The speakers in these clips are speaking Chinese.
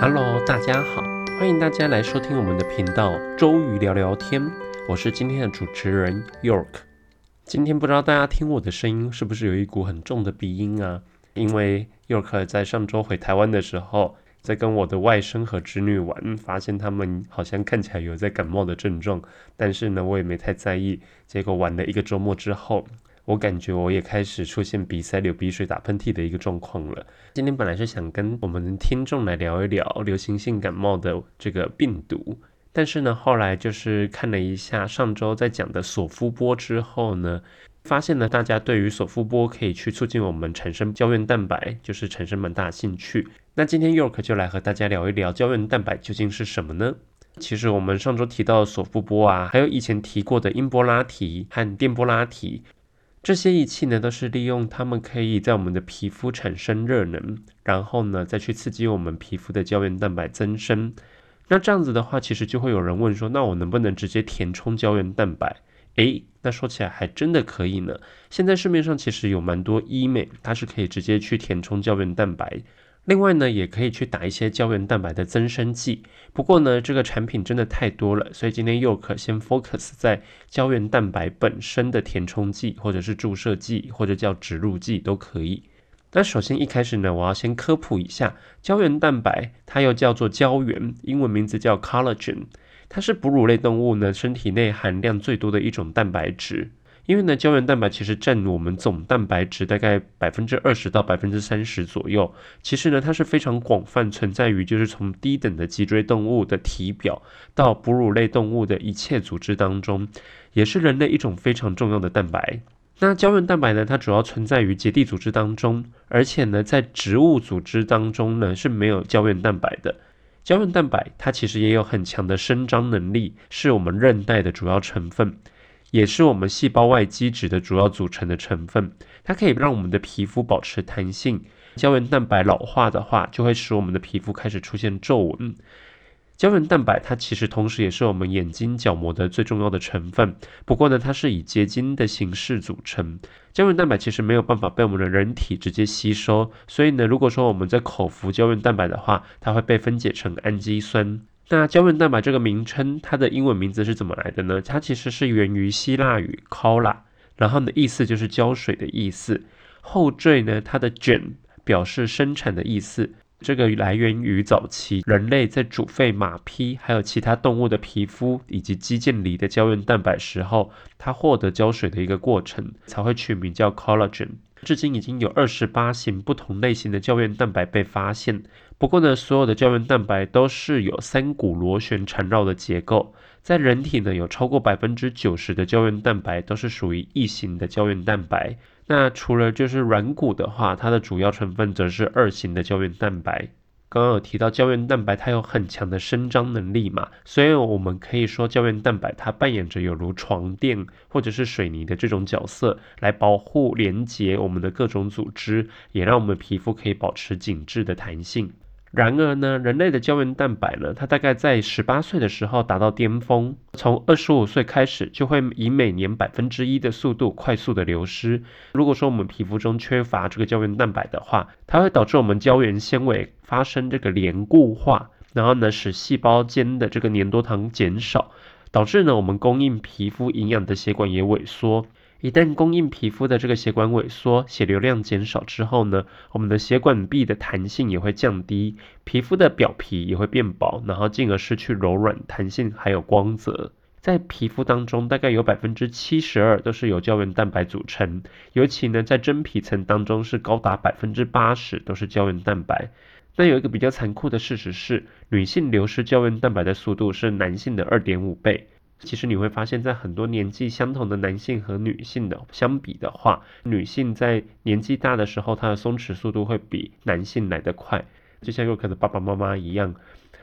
Hello，大家好，欢迎大家来收听我们的频道周瑜聊聊天，我是今天的主持人 York。今天不知道大家听我的声音是不是有一股很重的鼻音啊？因为 York 在上周回台湾的时候，在跟我的外甥和侄女玩，发现他们好像看起来有在感冒的症状，但是呢，我也没太在意。结果玩了一个周末之后，我感觉我也开始出现鼻塞、流鼻水、打喷嚏的一个状况了。今天本来是想跟我们听众来聊一聊流行性感冒的这个病毒，但是呢，后来就是看了一下上周在讲的索夫波之后呢，发现呢大家对于索夫波可以去促进我们产生胶原蛋白，就是产生蛮大兴趣。那今天 York 就来和大家聊一聊胶原蛋白究竟是什么呢？其实我们上周提到索夫波啊，还有以前提过的英波拉提和电波拉提。这些仪器呢，都是利用它们可以在我们的皮肤产生热能，然后呢再去刺激我们皮肤的胶原蛋白增生。那这样子的话，其实就会有人问说，那我能不能直接填充胶原蛋白？诶，那说起来还真的可以呢。现在市面上其实有蛮多医美，它是可以直接去填充胶原蛋白。另外呢，也可以去打一些胶原蛋白的增生剂。不过呢，这个产品真的太多了，所以今天又可先 focus 在胶原蛋白本身的填充剂，或者是注射剂，或者叫植入剂都可以。那首先一开始呢，我要先科普一下胶原蛋白，它又叫做胶原，英文名字叫 collagen，它是哺乳类动物呢身体内含量最多的一种蛋白质。因为呢，胶原蛋白其实占我们总蛋白质大概百分之二十到百分之三十左右。其实呢，它是非常广泛存在于，就是从低等的脊椎动物的体表到哺乳类动物的一切组织当中，也是人类一种非常重要的蛋白。那胶原蛋白呢，它主要存在于结缔组织当中，而且呢，在植物组织当中呢是没有胶原蛋白的。胶原蛋白它其实也有很强的伸张能力，是我们韧带的主要成分。也是我们细胞外基质的主要组成的成分，它可以让我们的皮肤保持弹性。胶原蛋白老化的话，就会使我们的皮肤开始出现皱纹。胶原蛋白它其实同时也是我们眼睛角膜的最重要的成分，不过呢，它是以结晶的形式组成。胶原蛋白其实没有办法被我们的人体直接吸收，所以呢，如果说我们在口服胶原蛋白的话，它会被分解成氨基酸。那胶原蛋白这个名称，它的英文名字是怎么来的呢？它其实是源于希腊语 “cola”，然后呢，意思就是胶水的意思。后缀呢，它的 “gen” 表示生产的意思。这个来源于早期人类在煮沸马匹还有其他动物的皮肤以及肌腱里的胶原蛋白时候，它获得胶水的一个过程，才会取名叫 collagen。至今已经有二十八型不同类型的胶原蛋白被发现。不过呢，所有的胶原蛋白都是有三股螺旋缠绕的结构。在人体呢，有超过百分之九十的胶原蛋白都是属于异型的胶原蛋白。那除了就是软骨的话，它的主要成分则是二型的胶原蛋白。刚刚有提到胶原蛋白，它有很强的伸张能力嘛，所以我们可以说胶原蛋白它扮演着有如床垫或者是水泥的这种角色，来保护连接我们的各种组织，也让我们皮肤可以保持紧致的弹性。然而呢，人类的胶原蛋白呢，它大概在十八岁的时候达到巅峰，从二十五岁开始就会以每年百分之一的速度快速的流失。如果说我们皮肤中缺乏这个胶原蛋白的话，它会导致我们胶原纤维发生这个连固化，然后呢，使细胞间的这个粘多糖减少，导致呢我们供应皮肤营养的血管也萎缩。一旦供应皮肤的这个血管萎缩，血流量减少之后呢，我们的血管壁的弹性也会降低，皮肤的表皮也会变薄，然后进而失去柔软、弹性还有光泽。在皮肤当中，大概有百分之七十二都是由胶原蛋白组成，尤其呢在真皮层当中是高达百分之八十都是胶原蛋白。那有一个比较残酷的事实是，女性流失胶原蛋白的速度是男性的二点五倍。其实你会发现在很多年纪相同的男性和女性的相比的话，女性在年纪大的时候，她的松弛速度会比男性来得快。就像有可能爸爸妈妈一样，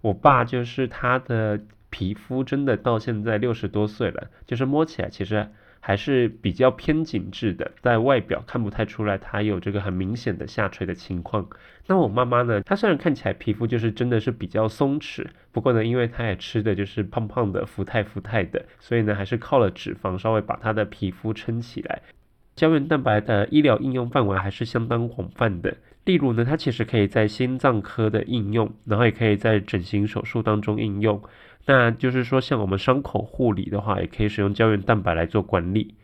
我爸就是他的皮肤真的到现在六十多岁了，就是摸起来其实。还是比较偏紧致的，在外表看不太出来它有这个很明显的下垂的情况。那我妈妈呢？她虽然看起来皮肤就是真的是比较松弛，不过呢，因为她也吃的就是胖胖的、福态福态的，所以呢，还是靠了脂肪稍微把她的皮肤撑起来。胶原蛋白的医疗应用范围还是相当广泛的。例如呢，它其实可以在心脏科的应用，然后也可以在整形手术当中应用。那就是说，像我们伤口护理的话，也可以使用胶原蛋白来做管理。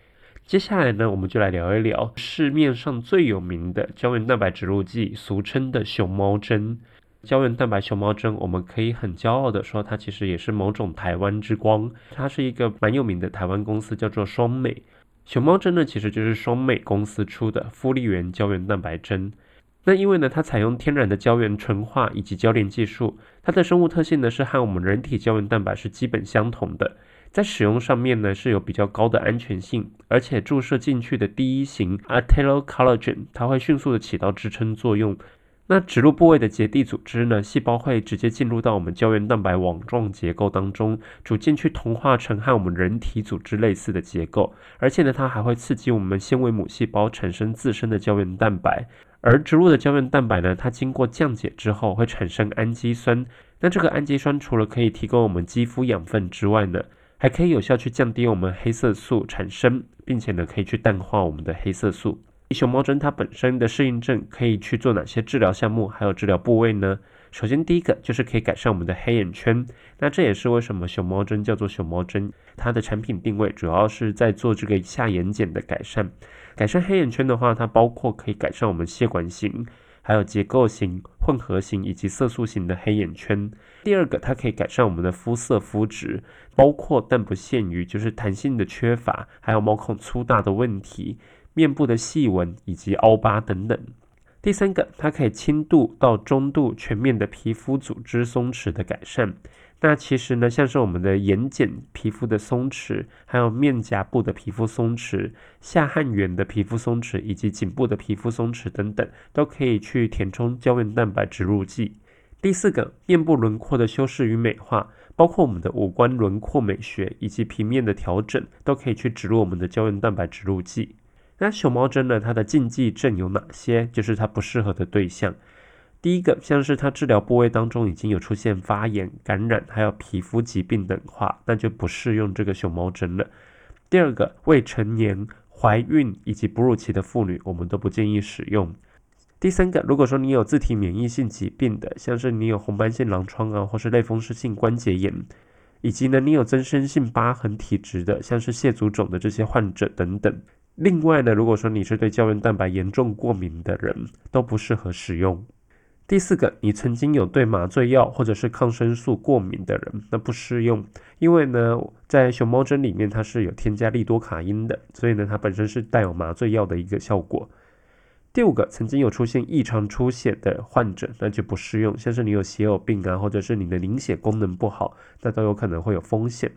接下来呢，我们就来聊一聊市面上最有名的胶原蛋白植入剂，俗称的熊猫针。胶原蛋白熊猫针，我们可以很骄傲的说，它其实也是某种台湾之光。它是一个蛮有名的台湾公司，叫做双美。熊猫针呢，其实就是双美公司出的复利源胶原蛋白针。那因为呢，它采用天然的胶原纯化以及交联技术，它的生物特性呢是和我们人体胶原蛋白是基本相同的。在使用上面呢是有比较高的安全性，而且注射进去的第一型 a t e l o collagen 它会迅速的起到支撑作用。那植入部位的结缔组织呢，细胞会直接进入到我们胶原蛋白网状结构当中，逐渐去同化成和我们人体组织类似的结构。而且呢，它还会刺激我们纤维母细胞产生自身的胶原蛋白。而植物的胶原蛋白呢，它经过降解之后会产生氨基酸。那这个氨基酸除了可以提供我们肌肤养分之外呢，还可以有效去降低我们黑色素产生，并且呢，可以去淡化我们的黑色素。熊猫针它本身的适应症可以去做哪些治疗项目，还有治疗部位呢？首先第一个就是可以改善我们的黑眼圈，那这也是为什么熊猫针叫做熊猫针，它的产品定位主要是在做这个下眼睑的改善。改善黑眼圈的话，它包括可以改善我们血管型。还有结构型、混合型以及色素型的黑眼圈。第二个，它可以改善我们的肤色、肤质，包括但不限于就是弹性的缺乏，还有毛孔粗大的问题、面部的细纹以及凹疤等等。第三个，它可以轻度到中度全面的皮肤组织松弛的改善。那其实呢，像是我们的眼睑皮肤的松弛，还有面颊部的皮肤松弛、下颌缘的皮肤松弛，以及颈部的皮肤松弛等等，都可以去填充胶原蛋白植入剂。第四个，面部轮廓的修饰与美化，包括我们的五官轮廓美学以及平面的调整，都可以去植入我们的胶原蛋白植入剂。那熊猫针呢，它的禁忌症有哪些？就是它不适合的对象。第一个像是它治疗部位当中已经有出现发炎、感染，还有皮肤疾病等话，那就不适用这个熊猫针了。第二个，未成年、怀孕以及哺乳期的妇女，我们都不建议使用。第三个，如果说你有自体免疫性疾病的，像是你有红斑性狼疮啊，或是类风湿性关节炎，以及呢你有增生性疤痕体质的，像是蟹足肿的这些患者等等。另外呢，如果说你是对胶原蛋白严重过敏的人，都不适合使用。第四个，你曾经有对麻醉药或者是抗生素过敏的人，那不适用，因为呢，在熊猫针里面它是有添加利多卡因的，所以呢，它本身是带有麻醉药的一个效果。第五个，曾经有出现异常出血的患者，那就不适用，像是你有血友病啊，或者是你的凝血功能不好，那都有可能会有风险。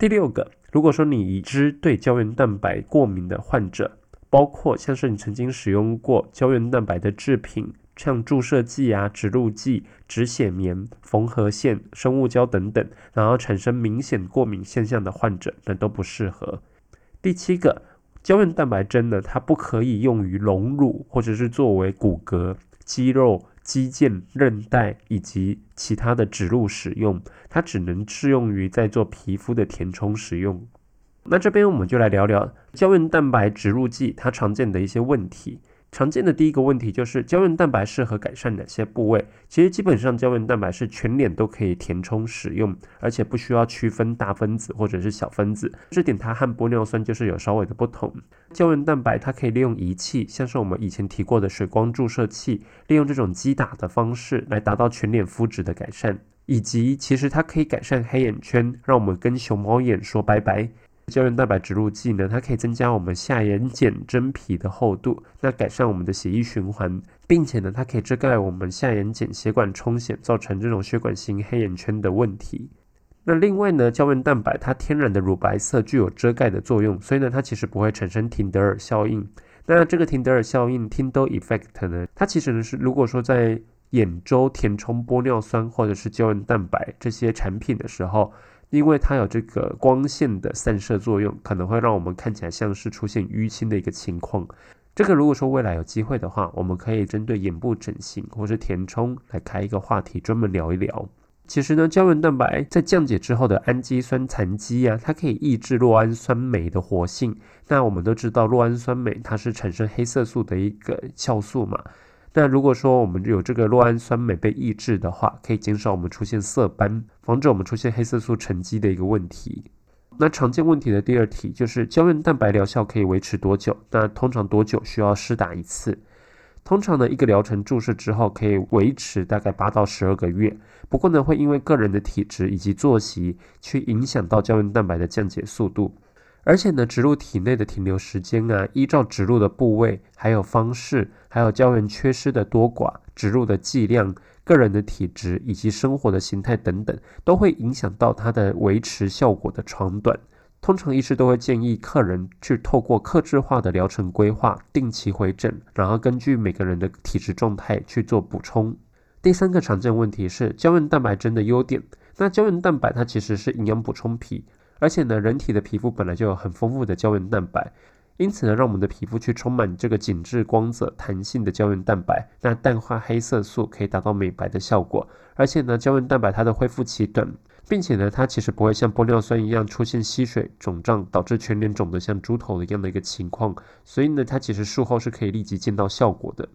第六个，如果说你已知对胶原蛋白过敏的患者，包括像是你曾经使用过胶原蛋白的制品。像注射剂啊、植入剂、止血棉、缝合线、生物胶等等，然后产生明显过敏现象的患者，那都不适合。第七个，胶原蛋白针呢，它不可以用于隆乳或者是作为骨骼、肌肉、肌腱、韧带以及其他的植入使用，它只能适用于在做皮肤的填充使用。那这边我们就来聊聊胶原蛋白植入剂它常见的一些问题。常见的第一个问题就是胶原蛋白适合改善哪些部位？其实基本上胶原蛋白是全脸都可以填充使用，而且不需要区分大分子或者是小分子。这点它和玻尿酸就是有稍微的不同。胶原蛋白它可以利用仪器，像是我们以前提过的水光注射器，利用这种击打的方式来达到全脸肤质的改善，以及其实它可以改善黑眼圈，让我们跟熊猫眼说拜拜。胶原蛋白植入剂呢，它可以增加我们下眼睑真皮的厚度，那改善我们的血液循环，并且呢，它可以遮盖我们下眼睑血管充血造成这种血管型黑眼圈的问题。那另外呢，胶原蛋白它天然的乳白色具有遮盖的作用，所以呢，它其实不会产生廷德尔效应。那这个廷德尔效应 （Tin Doll Effect） 呢，它其实呢是如果说在眼周填充玻尿酸或者是胶原蛋白这些产品的时候。因为它有这个光线的散射作用，可能会让我们看起来像是出现淤青的一个情况。这个如果说未来有机会的话，我们可以针对眼部整形或是填充来开一个话题，专门聊一聊。其实呢，胶原蛋白在降解之后的氨基酸残基啊，它可以抑制酪氨酸酶的活性。那我们都知道，酪氨酸酶它是产生黑色素的一个酵素嘛。那如果说我们有这个酪氨酸酶被抑制的话，可以减少我们出现色斑，防止我们出现黑色素沉积的一个问题。那常见问题的第二题就是胶原蛋白疗效可以维持多久？那通常多久需要施打一次？通常呢，一个疗程注射之后可以维持大概八到十二个月。不过呢，会因为个人的体质以及作息去影响到胶原蛋白的降解速度。而且呢，植入体内的停留时间啊，依照植入的部位、还有方式、还有胶原缺失的多寡、植入的剂量、个人的体质以及生活的形态等等，都会影响到它的维持效果的长短。通常医师都会建议客人去透过克制化的疗程规划，定期回诊，然后根据每个人的体质状态去做补充。第三个常见问题是胶原蛋白针的优点。那胶原蛋白它其实是营养补充品。而且呢，人体的皮肤本来就有很丰富的胶原蛋白，因此呢，让我们的皮肤去充满这个紧致、光泽、弹性的胶原蛋白，那淡化黑色素可以达到美白的效果。而且呢，胶原蛋白它的恢复期短，并且呢，它其实不会像玻尿酸一样出现吸水、肿胀，导致全脸肿得像猪头一样的一个情况。所以呢，它其实术后是可以立即见到效果的。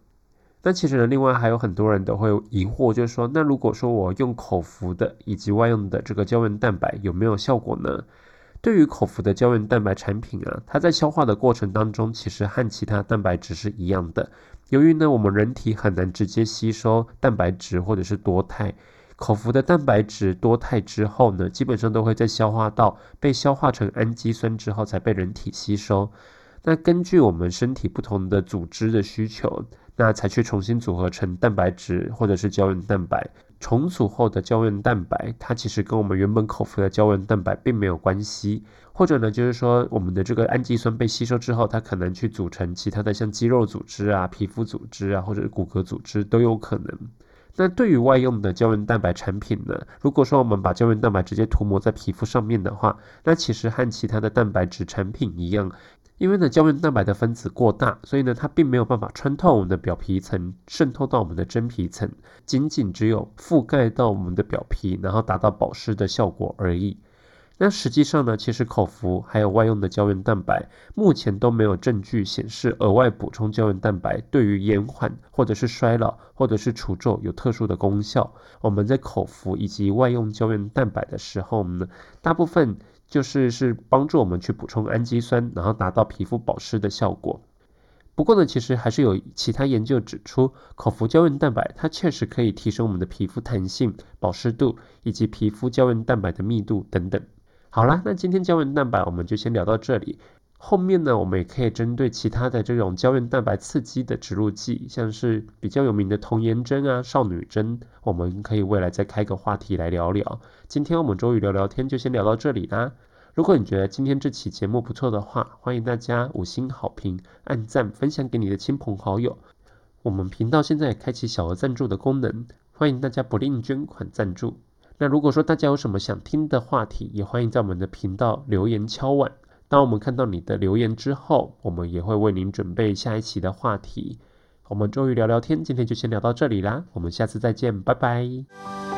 那其实呢，另外还有很多人都会疑惑，就是说，那如果说我用口服的以及外用的这个胶原蛋白有没有效果呢？对于口服的胶原蛋白产品啊，它在消化的过程当中，其实和其他蛋白质是一样的。由于呢，我们人体很难直接吸收蛋白质或者是多肽，口服的蛋白质多肽之后呢，基本上都会在消化道被消化成氨基酸之后才被人体吸收。那根据我们身体不同的组织的需求。那才去重新组合成蛋白质或者是胶原蛋白重组后的胶原蛋白，它其实跟我们原本口服的胶原蛋白并没有关系。或者呢，就是说我们的这个氨基酸被吸收之后，它可能去组成其他的像肌肉组织啊、皮肤组织啊，或者是骨骼组织都有可能。那对于外用的胶原蛋白产品呢，如果说我们把胶原蛋白直接涂抹在皮肤上面的话，那其实和其他的蛋白质产品一样。因为呢，胶原蛋白的分子过大，所以呢，它并没有办法穿透我们的表皮层，渗透到我们的真皮层，仅仅只有覆盖到我们的表皮，然后达到保湿的效果而已。那实际上呢，其实口服还有外用的胶原蛋白，目前都没有证据显示额外补充胶原蛋白对于延缓或者是衰老或者是除皱有特殊的功效。我们在口服以及外用胶原蛋白的时候呢，大部分。就是是帮助我们去补充氨基酸，然后达到皮肤保湿的效果。不过呢，其实还是有其他研究指出，口服胶原蛋白它确实可以提升我们的皮肤弹性、保湿度以及皮肤胶原蛋白的密度等等。好啦，那今天胶原蛋白我们就先聊到这里。后面呢，我们也可以针对其他的这种胶原蛋白刺激的植入剂，像是比较有名的童颜针啊、少女针，我们可以未来再开个话题来聊聊。今天我们周瑜聊聊天就先聊到这里啦。如果你觉得今天这期节目不错的话，欢迎大家五星好评、按赞、分享给你的亲朋好友。我们频道现在开启小额赞助的功能，欢迎大家不吝捐款赞助。那如果说大家有什么想听的话题，也欢迎在我们的频道留言敲碗。当我们看到你的留言之后，我们也会为您准备下一期的话题。我们终于聊聊天，今天就先聊到这里啦，我们下次再见，拜拜。